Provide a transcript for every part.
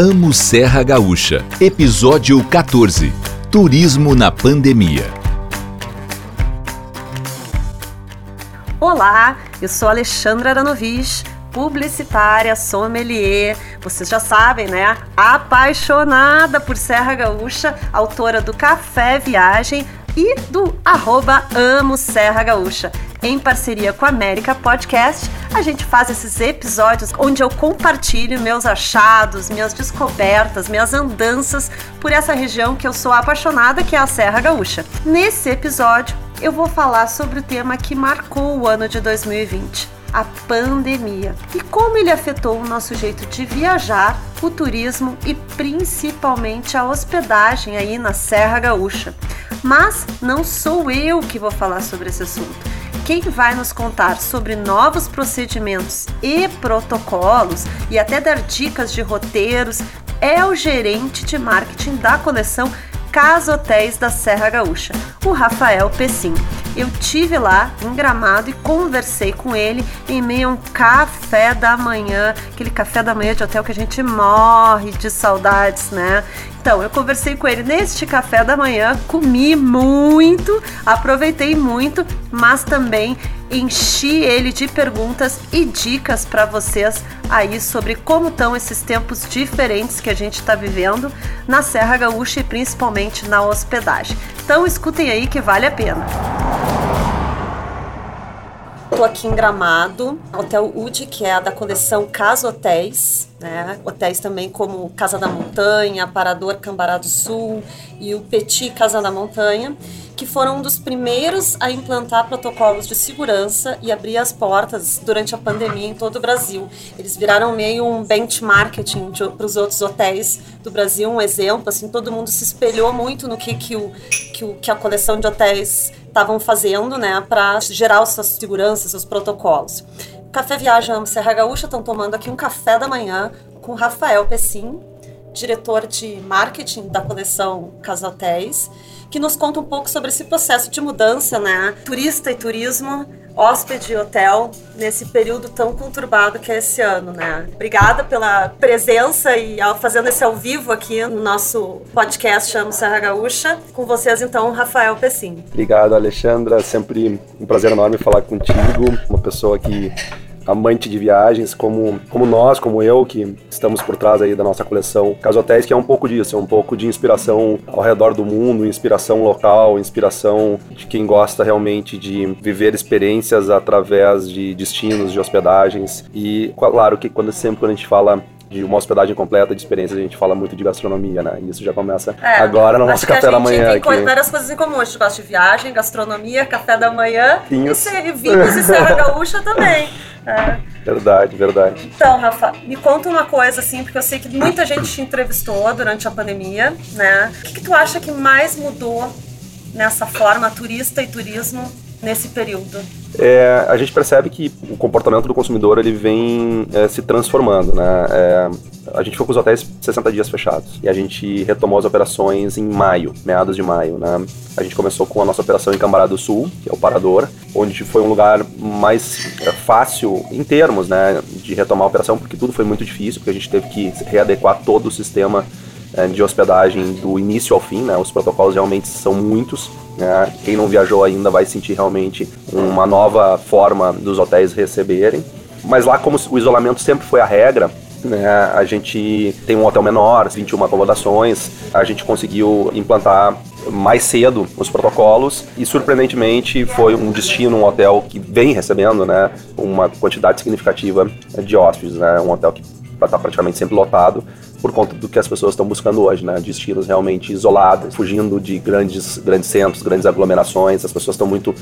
Amo Serra Gaúcha, episódio 14 Turismo na Pandemia. Olá, eu sou Alexandra Aranovich, publicitária, sommelier. Vocês já sabem, né? Apaixonada por Serra Gaúcha, autora do Café Viagem e do arroba Amo Serra Gaúcha. Em parceria com a América Podcast, a gente faz esses episódios onde eu compartilho meus achados, minhas descobertas, minhas andanças por essa região que eu sou apaixonada, que é a Serra Gaúcha. Nesse episódio, eu vou falar sobre o tema que marcou o ano de 2020 a pandemia e como ele afetou o nosso jeito de viajar, o turismo e principalmente a hospedagem aí na Serra Gaúcha. Mas não sou eu que vou falar sobre esse assunto. Quem vai nos contar sobre novos procedimentos e protocolos e até dar dicas de roteiros é o gerente de marketing da coleção Casa Hotéis da Serra Gaúcha, o Rafael Pessim. Eu tive lá em Gramado e conversei com ele em meio a um café da manhã, aquele café da manhã de hotel que a gente morre de saudades, né? Então, eu conversei com ele neste café da manhã, comi muito, aproveitei muito, mas também enchi ele de perguntas e dicas para vocês aí sobre como estão esses tempos diferentes que a gente está vivendo na Serra Gaúcha e principalmente na hospedagem. Então, escutem aí que vale a pena. Estou aqui em Gramado, Hotel UD, que é a da coleção Casa Hotéis, né? Hotéis também como Casa da Montanha, Parador Cambará do Sul e o Petit Casa da Montanha, que foram um dos primeiros a implantar protocolos de segurança e abrir as portas durante a pandemia em todo o Brasil. Eles viraram meio um benchmarking para os outros hotéis do Brasil, um exemplo, assim, todo mundo se espelhou muito no que, que, o, que, o, que a coleção de hotéis estavam fazendo, né, para gerar suas seguranças, seus protocolos. Café Viagem Serra Gaúcha estão tomando aqui um café da manhã com Rafael Pessim, diretor de marketing da coleção Casa Hotéis, que nos conta um pouco sobre esse processo de mudança, né? Turista e turismo, hóspede e hotel, nesse período tão conturbado que é esse ano, né? Obrigada pela presença e fazendo esse ao vivo aqui no nosso podcast Chamo Serra Gaúcha. Com vocês, então, Rafael Pessim. Obrigado, Alexandra. Sempre um prazer enorme falar contigo, uma pessoa que amante de viagens, como, como nós, como eu, que estamos por trás aí da nossa coleção Casotéis, que é um pouco disso, é um pouco de inspiração ao redor do mundo, inspiração local, inspiração de quem gosta realmente de viver experiências através de destinos, de hospedagens. E claro que quando sempre quando a gente fala de uma hospedagem completa de experiências, a gente fala muito de gastronomia, né? E isso já começa é, agora no nosso café da manhã. A gente tem várias coisas em comum. A gente gosta de viagem, gastronomia, café da manhã vinhos. e vinhos e Serra Gaúcha também. É. Verdade, verdade. Então, Rafa, me conta uma coisa, assim, porque eu sei que muita gente te entrevistou durante a pandemia, né? O que, que tu acha que mais mudou nessa forma turista e turismo nesse período? É, a gente percebe que o comportamento do consumidor ele vem é, se transformando, né? É, a gente foi com os hotéis 60 dias fechados e a gente retomou as operações em maio, meados de maio, né? A gente começou com a nossa operação em Cambará do Sul, que é o Parador, onde foi um lugar mais é, fácil em termos, né, de retomar a operação, porque tudo foi muito difícil, porque a gente teve que readequar todo o sistema de hospedagem do início ao fim, né? Os protocolos realmente são muitos. Né? Quem não viajou ainda vai sentir realmente uma nova forma dos hotéis receberem. Mas lá, como o isolamento sempre foi a regra, né, a gente tem um hotel menor, 21 acomodações, a gente conseguiu implantar mais cedo os protocolos e surpreendentemente foi um destino, um hotel que vem recebendo né, uma quantidade significativa de hóspedes, né, um hotel que está praticamente sempre lotado por conta do que as pessoas estão buscando hoje, né? Destinos realmente isolados, fugindo de grandes, grandes centros, grandes aglomerações. As pessoas estão muito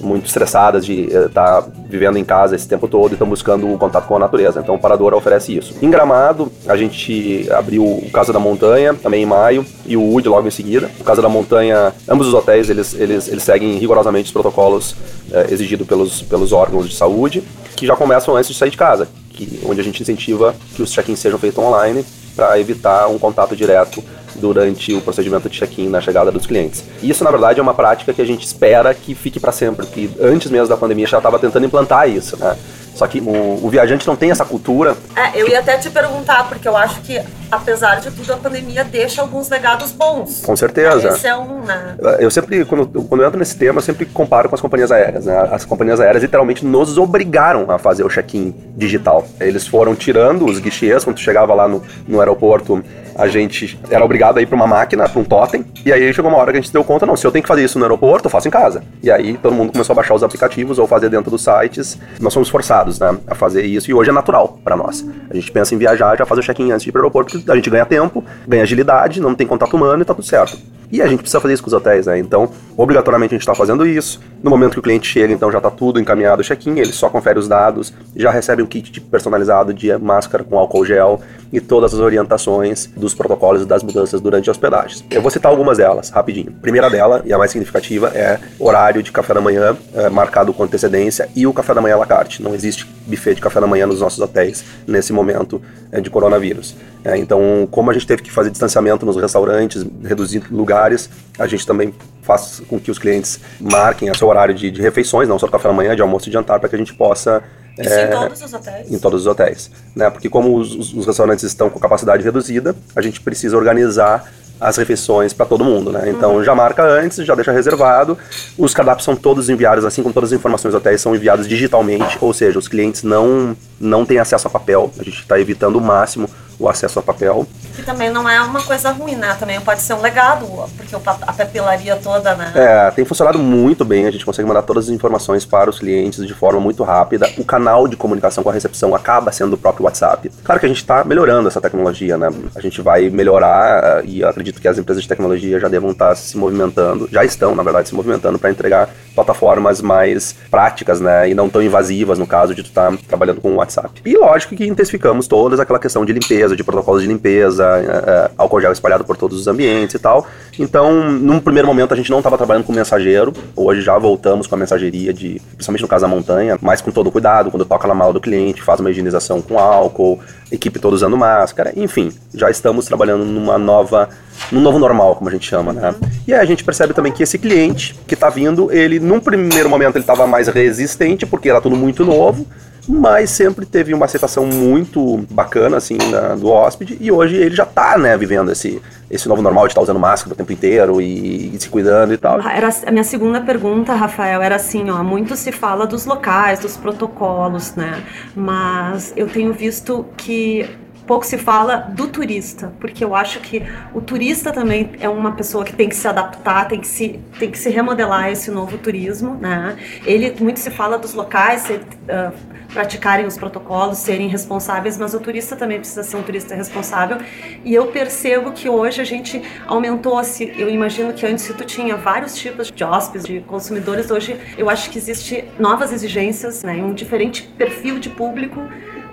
muito estressadas de estar uh, tá vivendo em casa esse tempo todo e estão buscando o contato com a natureza. Então o Parador oferece isso. Em Gramado, a gente abriu o Casa da Montanha, também em maio, e o Wood logo em seguida. O Casa da Montanha, ambos os hotéis, eles, eles, eles seguem rigorosamente os protocolos uh, exigidos pelos, pelos órgãos de saúde, que já começam antes de sair de casa, que, onde a gente incentiva que os check-ins sejam feitos online para evitar um contato direto durante o procedimento de check-in na chegada dos clientes. Isso, na verdade, é uma prática que a gente espera que fique para sempre, que antes mesmo da pandemia já estava tentando implantar isso, né? Só que o, o viajante não tem essa cultura. É, eu ia até te perguntar, porque eu acho que, apesar de tudo, a pandemia deixa alguns legados bons. Com certeza. Esse é um, né? Eu sempre, quando, quando eu entro nesse tema, eu sempre comparo com as companhias aéreas. Né? As companhias aéreas literalmente nos obrigaram a fazer o check-in digital. Eles foram tirando os guichês, quando tu chegava lá no, no aeroporto, a gente era obrigado a ir para uma máquina, para um totem, e aí chegou uma hora que a gente deu conta, não, se eu tenho que fazer isso no aeroporto, eu faço em casa. E aí todo mundo começou a baixar os aplicativos ou fazer dentro dos sites. Nós somos forçados, né, a fazer isso, e hoje é natural para nós. A gente pensa em viajar, já faz o check-in antes de ir para o aeroporto, a gente ganha tempo, ganha agilidade, não tem contato humano e tá tudo certo. E a gente precisa fazer isso com os hotéis, né? Então, obrigatoriamente a gente está fazendo isso. No momento que o cliente chega, então já está tudo encaminhado o check-in, ele só confere os dados, já recebe um kit personalizado de máscara com álcool gel e todas as orientações dos protocolos e das mudanças durante a hospedagem. Eu vou citar algumas delas, rapidinho. A primeira dela, e a mais significativa, é horário de café da manhã é, marcado com antecedência e o café da manhã à la carte. Não existe buffet de café da manhã nos nossos hotéis nesse momento é, de coronavírus. É, então, como a gente teve que fazer distanciamento nos restaurantes, reduzir lugares, a gente também faz com que os clientes marquem o seu horário de, de refeições, não só café da manhã, de almoço e de jantar, para que a gente possa isso é, em todos os hotéis? Em todos os hotéis. Né? Porque como os, os, restaurantes estão com capacidade reduzida, a gente precisa organizar as refeições para todo mundo, né? Então uhum. já marca antes, já deixa reservado. Os cardápios são todos enviados, assim como todas as informações do hotéis são enviadas digitalmente, ou seja, os clientes não, não têm acesso a papel. A gente está evitando o máximo o acesso a papel. Que também não é uma coisa ruim, né? Também pode ser um legado, porque a papelaria toda, né? É, tem funcionado muito bem, a gente consegue mandar todas as informações para os clientes de forma muito rápida. O canal de comunicação com a recepção acaba sendo o próprio WhatsApp. Claro que a gente está melhorando essa tecnologia, né? A gente vai melhorar e acredito que as empresas de tecnologia já devam estar se movimentando, já estão, na verdade, se movimentando para entregar plataformas mais práticas, né? E não tão invasivas, no caso de tu estar tá trabalhando com o WhatsApp. E lógico que intensificamos toda aquela questão de limpeza limpeza, de protocolos de limpeza, é, é, álcool gel espalhado por todos os ambientes e tal. Então, num primeiro momento a gente não estava trabalhando com mensageiro, hoje já voltamos com a mensageria de, principalmente no caso da montanha, mas com todo cuidado, quando toca na mala do cliente, faz uma higienização com álcool, equipe toda usando máscara, enfim, já estamos trabalhando numa nova num novo normal, como a gente chama, né? E aí a gente percebe também que esse cliente que está vindo, ele num primeiro momento ele estava mais resistente porque era tudo muito novo, mas sempre teve uma aceitação muito bacana, assim, na, do hóspede, e hoje ele já tá, né, vivendo esse, esse novo normal de estar tá usando máscara o tempo inteiro e, e, se cuidando e tal. Ah, era a minha segunda pergunta, Rafael, era assim, ó, muito se fala dos locais, dos protocolos, né, mas eu tenho visto que pouco se fala do turista, porque eu acho que o turista também é uma pessoa que tem que se adaptar, tem que se, tem que se remodelar esse novo turismo, né? Ele muito se fala dos locais, se, uh, praticarem os protocolos, serem responsáveis, mas o turista também precisa ser um turista responsável. E eu percebo que hoje a gente aumentou, se eu imagino que antes tu tinha vários tipos de hóspedes, de consumidores, hoje eu acho que existe novas exigências, né, um diferente perfil de público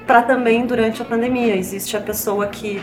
para também durante a pandemia. Existe a pessoa que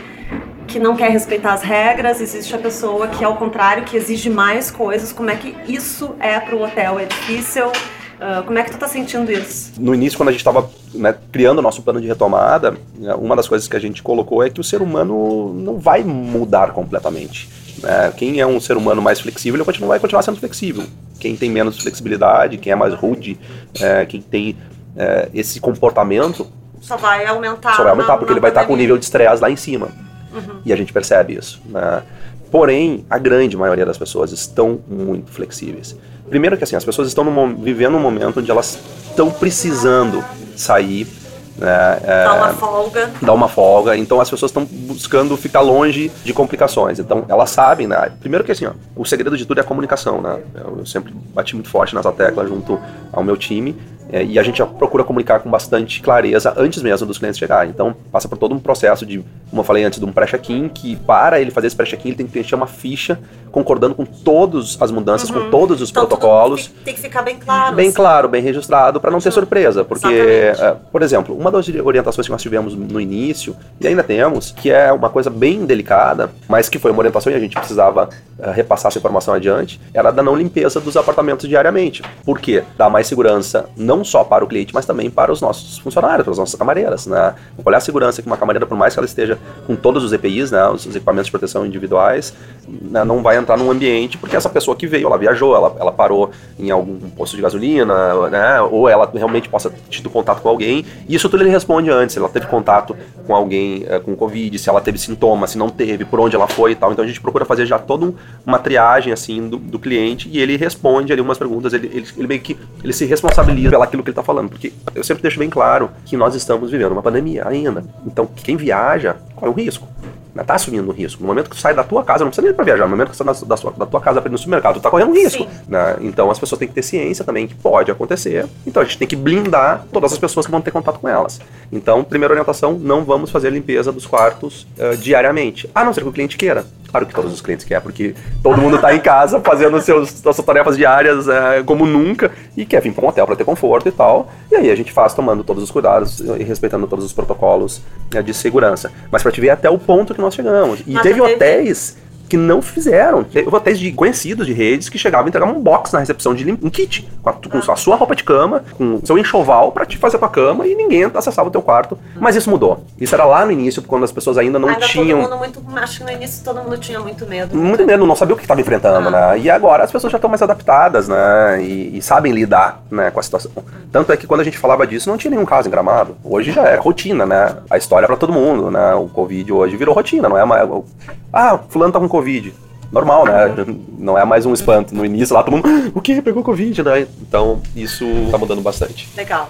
que não quer respeitar as regras, existe a pessoa que, ao contrário, que exige mais coisas. Como é que isso é para o hotel? É difícil? Uh, como é que tu tá sentindo isso? No início, quando a gente estava né, criando o nosso plano de retomada, né, uma das coisas que a gente colocou é que o ser humano não vai mudar completamente. Né? Quem é um ser humano mais flexível, ele vai continuar sendo flexível. Quem tem menos flexibilidade, quem é mais rude, é, quem tem é, esse comportamento... Só vai aumentar. Só vai aumentar, na, porque na ele vai estar com o nível de estresse lá em cima. Uhum. E a gente percebe isso. Né? Porém, a grande maioria das pessoas estão muito flexíveis. Primeiro que assim, as pessoas estão num, vivendo um momento onde elas estão precisando sair. Né, é, dar uma folga. Dar uma folga. Então as pessoas estão buscando ficar longe de complicações. Então elas sabem, né? Primeiro que assim, ó, o segredo de tudo é a comunicação, né? Eu, eu sempre bati muito forte nessa tecla junto ao meu time é, e a gente procura comunicar com bastante clareza antes mesmo dos clientes chegarem. Então, passa por todo um processo de, como eu falei antes, de um pré-check-in, que para ele fazer esse pré-check-in, ele tem que preencher uma ficha concordando com todas as mudanças, uhum. com todos os então, protocolos. Tem que ficar bem claro. Bem assim. claro, bem registrado, para não ter surpresa. Porque, é, por exemplo, uma das orientações que nós tivemos no início, e ainda temos, que é uma coisa bem delicada, mas que foi uma orientação e a gente precisava uh, repassar essa informação adiante, era da não limpeza dos apartamentos diariamente. Por quê? Dá mais segurança, não só para o cliente, mas também para os nossos funcionários, para as nossas camareiras, né? Olhar a segurança que uma camareira, por mais que ela esteja com todos os EPIs, né, os equipamentos de proteção individuais, né, não vai entrar num ambiente porque essa pessoa que veio, ela viajou, ela, ela parou em algum posto de gasolina, né, ou ela realmente possa ter tido contato com alguém, e isso tudo ele responde antes, se ela teve contato com alguém é, com Covid, se ela teve sintomas, se não teve, por onde ela foi e tal. Então a gente procura fazer já toda uma triagem assim do, do cliente e ele responde ali umas perguntas, ele, ele, ele meio que ele se responsabiliza pelo aquilo que ele está falando, porque eu sempre deixo bem claro que nós estamos vivendo uma pandemia ainda. Então quem viaja corre um risco tá assumindo um risco. No momento que tu sai da tua casa, não precisa nem para viajar, no momento que tu sai da, sua, da tua casa para ir no supermercado, tu tá correndo um risco. Né? Então as pessoas têm que ter ciência também que pode acontecer. Então a gente tem que blindar todas as pessoas que vão ter contato com elas. Então, primeira orientação, não vamos fazer limpeza dos quartos uh, diariamente. A não ser que o cliente queira. Claro que todos os clientes querem, porque todo mundo está em casa fazendo seus, suas tarefas diárias é, como nunca e quer vir para um hotel para ter conforto e tal. E aí a gente faz tomando todos os cuidados e respeitando todos os protocolos é, de segurança. Mas para te ver até o ponto que nós chegamos. E Mas teve hotéis que não fizeram. Houve até de conhecidos de redes que chegavam e entregavam um box na recepção de um kit, com a, com a sua roupa de cama, com seu enxoval para te fazer a tua cama e ninguém acessava o teu quarto. Mas isso mudou. Isso era lá no início, quando as pessoas ainda não ainda tinham. Todo mundo muito, acho que no início todo mundo tinha muito medo. Muito medo, não sabia o que estava enfrentando, ah. né? E agora as pessoas já estão mais adaptadas, né? E, e, sabem lidar né, com a situação. Tanto é que quando a gente falava disso, não tinha nenhum caso em gramado. Hoje já é rotina, né? A história é para todo mundo, né? O Covid hoje virou rotina, não é mais. Ah, fulano tá com Covid normal, né? Não é mais um espanto. No início lá todo mundo, o que? Pegou Covid, né? Então isso tá mudando bastante. Legal.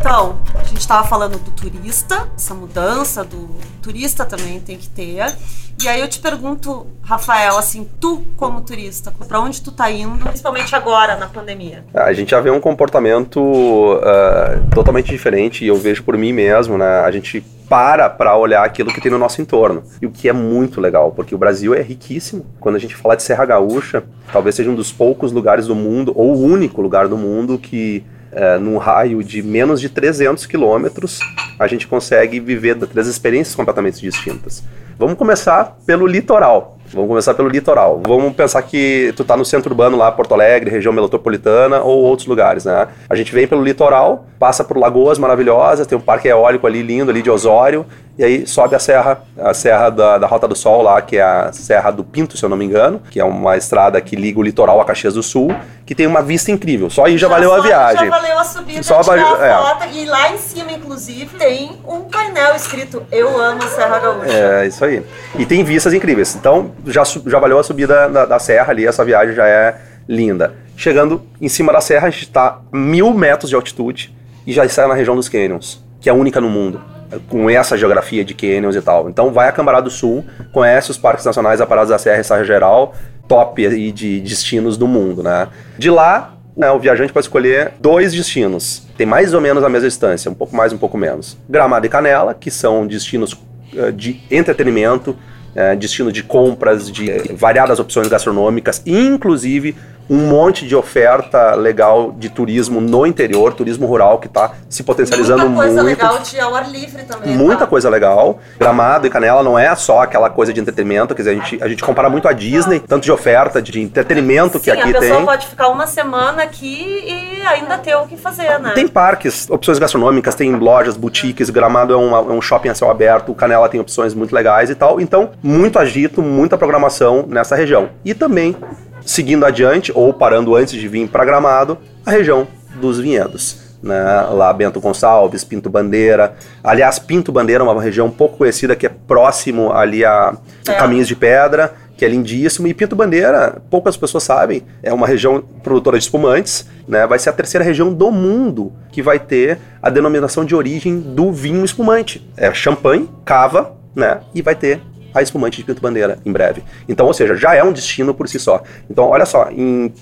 Então, estava falando do turista, essa mudança do turista também tem que ter. E aí eu te pergunto, Rafael, assim, tu como turista, para onde tu tá indo, principalmente agora na pandemia? A gente já vê um comportamento uh, totalmente diferente e eu vejo por mim mesmo, né? A gente para para olhar aquilo que tem no nosso entorno. E o que é muito legal, porque o Brasil é riquíssimo. Quando a gente fala de Serra Gaúcha, talvez seja um dos poucos lugares do mundo, ou o único lugar do mundo que é, num raio de menos de 300 quilômetros, a gente consegue viver três experiências completamente distintas. Vamos começar pelo litoral. Vamos começar pelo litoral. Vamos pensar que tu tá no centro urbano lá, Porto Alegre, região metropolitana ou outros lugares, né? A gente vem pelo litoral, passa por lagoas maravilhosas, tem um parque eólico ali lindo ali de Osório, e aí sobe a serra, a serra da, da Rota do Sol lá, que é a Serra do Pinto, se eu não me engano, que é uma estrada que liga o litoral a Caxias do Sul, que tem uma vista incrível. Só aí já, já valeu a viagem. Já valeu a subida, só a, é. foto, e lá em cima, inclusive, tem um painel escrito Eu amo a Serra Gaúcha. É, isso aí. E tem vistas incríveis. Então, já, já valeu a subida da, da serra ali, essa viagem já é linda. Chegando em cima da serra, a gente está a mil metros de altitude e já está na região dos canyons, que é única no mundo com essa geografia de canyons e tal. Então vai a Cambará do Sul, conhece os parques nacionais, a Parada da Serra e Serra Geral, top aí de destinos do mundo, né? De lá, né, o viajante pode escolher dois destinos. Tem mais ou menos a mesma distância, um pouco mais, um pouco menos. Gramado e Canela, que são destinos uh, de entretenimento, uh, destino de compras, de variadas opções gastronômicas, inclusive um monte de oferta legal de turismo no interior, turismo rural que está se potencializando muito. Muita coisa muito. legal de ao ar livre também. Muita tá? coisa legal. Gramado e Canela não é só aquela coisa de entretenimento, quer dizer, a gente, a gente compara muito a Disney, tanto de oferta, de entretenimento Sim, que aqui tem. a pessoa tem. pode ficar uma semana aqui e ainda ter o que fazer, né? Tem parques, opções gastronômicas, tem lojas, boutiques, Gramado é, uma, é um shopping a céu aberto, Canela tem opções muito legais e tal. Então, muito agito, muita programação nessa região. E também seguindo adiante, ou parando antes de vir para Gramado, a região dos vinhedos. Né? Lá Bento Gonçalves, Pinto Bandeira. Aliás, Pinto Bandeira é uma região pouco conhecida que é próximo ali a é. Caminhos de Pedra, que é lindíssimo. E Pinto Bandeira, poucas pessoas sabem, é uma região produtora de espumantes, né? Vai ser a terceira região do mundo que vai ter a denominação de origem do vinho espumante. É champanhe, cava, né? E vai ter a espumante de Pinto Bandeira em breve. Então, ou seja, já é um destino por si só. Então, olha só, em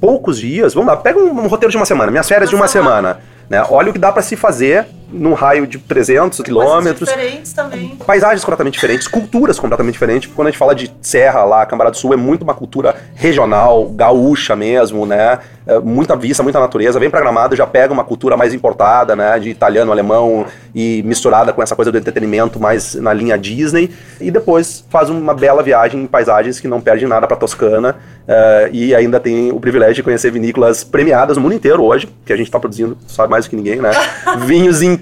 poucos dias, vamos lá, pega um, um roteiro de uma semana, minhas férias de uma semana, né? Olha o que dá para se fazer num raio de 300 quilômetros. diferentes também. Paisagens completamente diferentes, culturas completamente diferentes. Quando a gente fala de serra lá, Cambará do Sul, é muito uma cultura regional, gaúcha mesmo, né? É, muita vista, muita natureza. Vem pra Gramado já pega uma cultura mais importada, né? De italiano, alemão e misturada com essa coisa do entretenimento mais na linha Disney. E depois faz uma bela viagem em paisagens que não perde nada pra Toscana. Uh, e ainda tem o privilégio de conhecer vinícolas premiadas no mundo inteiro hoje, que a gente está produzindo, sabe mais do que ninguém, né? Vinhos incríveis,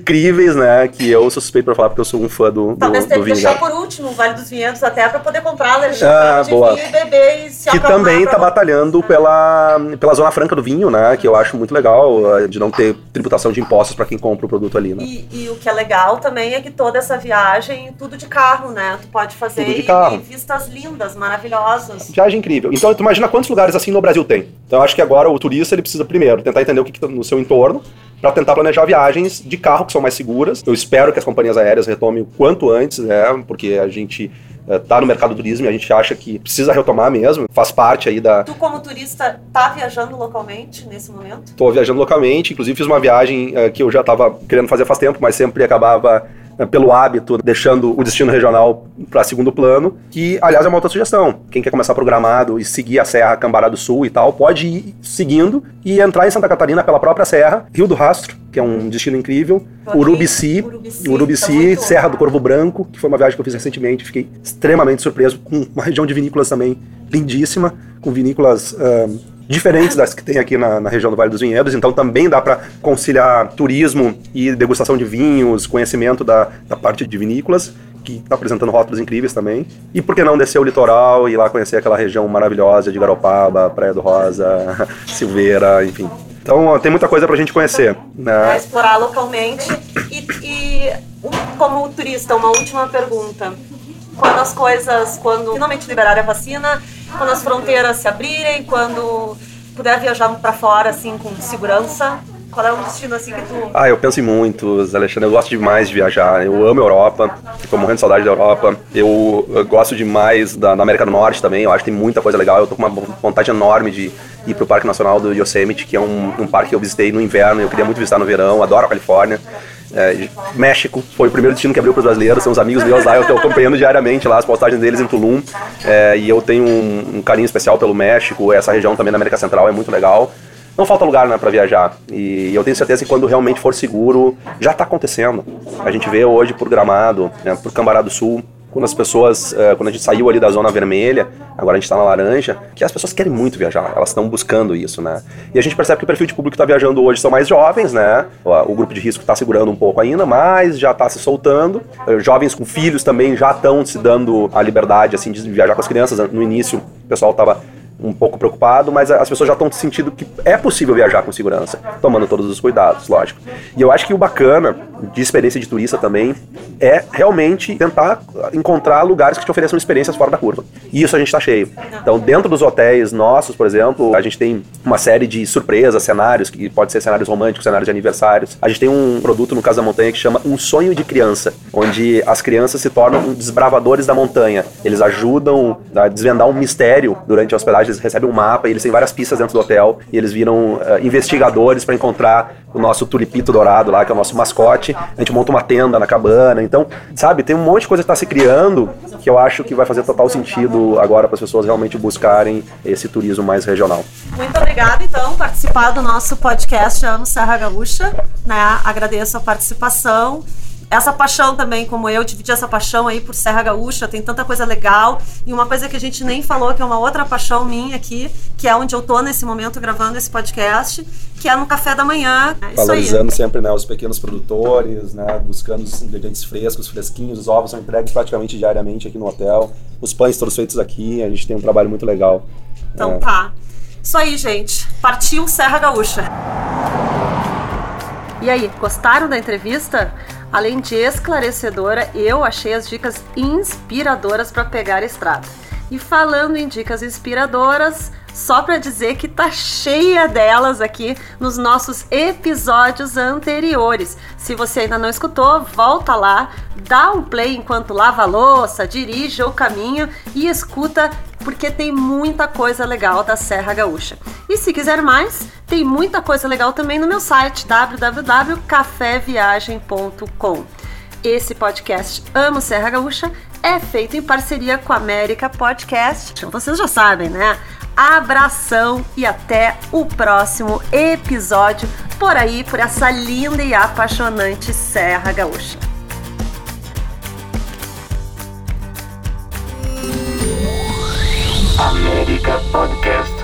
né? Que eu sou suspeito para falar porque eu sou um fã do, do, Talvez do vinho. deixar por último o Vale dos Vinhedos até para poder comprar a ah, de boa. vinho e beber e se Que também está batalhando pela, pela Zona Franca do Vinho, né? Que eu acho muito legal, eh, de não ter tributação de impostos para quem compra o produto ali, né? E, e, o que é legal também é que toda essa viagem, tudo de carro, né? Tu pode fazer tudo de carro. E, e vistas lindas, maravilhosas. Viagem incrível. Então, tu imagina quantos lugares assim no Brasil tem. Então, eu acho que agora o turista ele precisa primeiro tentar entender o que, está no seu entorno para tentar planejar viagens de carro que são mais seguras. Eu espero que as companhias aéreas retomem o quanto antes, né? Porque a gente está no mercado do turismo e a gente acha que precisa retomar mesmo, faz parte aí da... Tu como turista tá viajando localmente nesse momento? Estou viajando localmente, inclusive fiz uma viagem uh, que eu já estava querendo fazer faz tempo, mas sempre acabava né, pelo hábito, deixando o destino regional para segundo plano, que, aliás, é uma outra sugestão. Quem quer começar programado e seguir a Serra Cambará do Sul e tal, pode ir seguindo e entrar em Santa Catarina pela própria serra, Rio do Rastro, que é um destino incrível, Urubici, Urubici, Urubici tá Serra do Corvo Branco, que foi uma viagem que eu fiz recentemente, fiquei extremamente surpreso, com uma região de vinícolas também lindíssima, com vinícolas uh, diferentes das que tem aqui na, na região do Vale dos Vinhedos, então também dá para conciliar turismo e degustação de vinhos, conhecimento da, da parte de vinícolas que está apresentando rótulos incríveis também. E por que não descer o litoral e ir lá conhecer aquela região maravilhosa de Garopaba, Praia do Rosa, Silveira, enfim. Então tem muita coisa para a gente conhecer. Né? explorar localmente. E, e como turista, uma última pergunta. Quando as coisas, quando finalmente liberarem a vacina, quando as fronteiras se abrirem, quando puder viajar para fora assim com segurança? Qual é um destino assim que tu. Ah, eu penso em muitos, Alexandre. Eu gosto demais de viajar. Eu amo a Europa. Fico morrendo de saudade da Europa. Eu, eu gosto demais da, da, América do Norte também. Eu acho que tem muita coisa legal. Eu tô com uma vontade enorme de ir pro Parque Nacional do Yosemite, que é um, um parque que eu visitei no inverno. Eu queria muito visitar no verão. Adoro a Califórnia. É, México foi o primeiro destino que abriu para os brasileiros, são os amigos meus lá, eu estou acompanhando diariamente lá as postagens deles em Tulum, é, e eu tenho um, um, carinho especial pelo México, essa região também da América Central é muito legal. Não falta lugar né, para viajar, e eu tenho certeza que quando realmente for seguro, já está acontecendo. A gente vê hoje por Gramado, né, por Cambará do Sul, quando as pessoas, uh, quando a gente saiu ali da zona vermelha, agora a gente está na laranja, que as pessoas querem muito viajar, elas estão buscando isso, né? E a gente percebe que o perfil de público que está viajando hoje são mais jovens, né? O, grupo de risco está segurando um pouco ainda, mas já está se soltando. Uh, jovens com filhos também já estão se dando a liberdade, assim, de viajar com as crianças. No início, o pessoal estava um pouco preocupado, mas as pessoas já estão sentindo que é possível viajar com segurança, tomando todos os cuidados, lógico. E eu acho que o bacana de experiência de turista também é realmente tentar encontrar lugares que te ofereçam experiências fora da curva. E isso a gente está cheio. Então, dentro dos hotéis nossos, por exemplo, a gente tem uma série de surpresas, cenários, que pode ser cenários românticos, cenários de aniversários. A gente tem um produto no Casa da Montanha que chama Um Sonho de Criança, onde as crianças se tornam desbravadores da montanha. Eles ajudam a desvendar um mistério durante a hospedagem eles recebem um mapa e eles têm várias pistas dentro do hotel e eles viram uh, investigadores para encontrar o nosso tulipito dourado lá, que é o nosso mascote. A gente monta uma tenda na cabana. Então, sabe, tem um monte de coisa que está se criando que eu acho que vai fazer total sentido agora para as pessoas realmente buscarem esse turismo mais regional. Muito obrigada, então, participar do nosso podcast Ano Serra Gaúcha. Né? Agradeço a participação essa paixão também, como eu, dividi essa paixão aí por Serra Gaúcha, tem tanta coisa legal. E uma coisa que a gente nem falou, que é uma outra paixão minha aqui, que é onde eu tô nesse momento gravando esse podcast, que é no café da manhã. É Valorizando sempre né, os pequenos produtores, né, buscando os ingredientes frescos, fresquinhos, os ovos são entregues praticamente diariamente aqui no hotel. Os pães todos feitos aqui, a gente tem um trabalho muito legal. Então é. tá. Isso aí, gente. Partiu Serra Gaúcha. E aí, gostaram da entrevista? Além de esclarecedora, eu achei as dicas inspiradoras para pegar a estrada. E falando em dicas inspiradoras, só para dizer que tá cheia delas aqui nos nossos episódios anteriores. Se você ainda não escutou, volta lá, dá um play enquanto lava a louça, dirige ou caminha e escuta porque tem muita coisa legal da Serra Gaúcha. E se quiser mais, tem muita coisa legal também no meu site www.caféviagem.com. Esse podcast Amo Serra Gaúcha é feito em parceria com a América Podcast. Vocês já sabem, né? Abração e até o próximo episódio por aí, por essa linda e apaixonante Serra Gaúcha. América Podcast.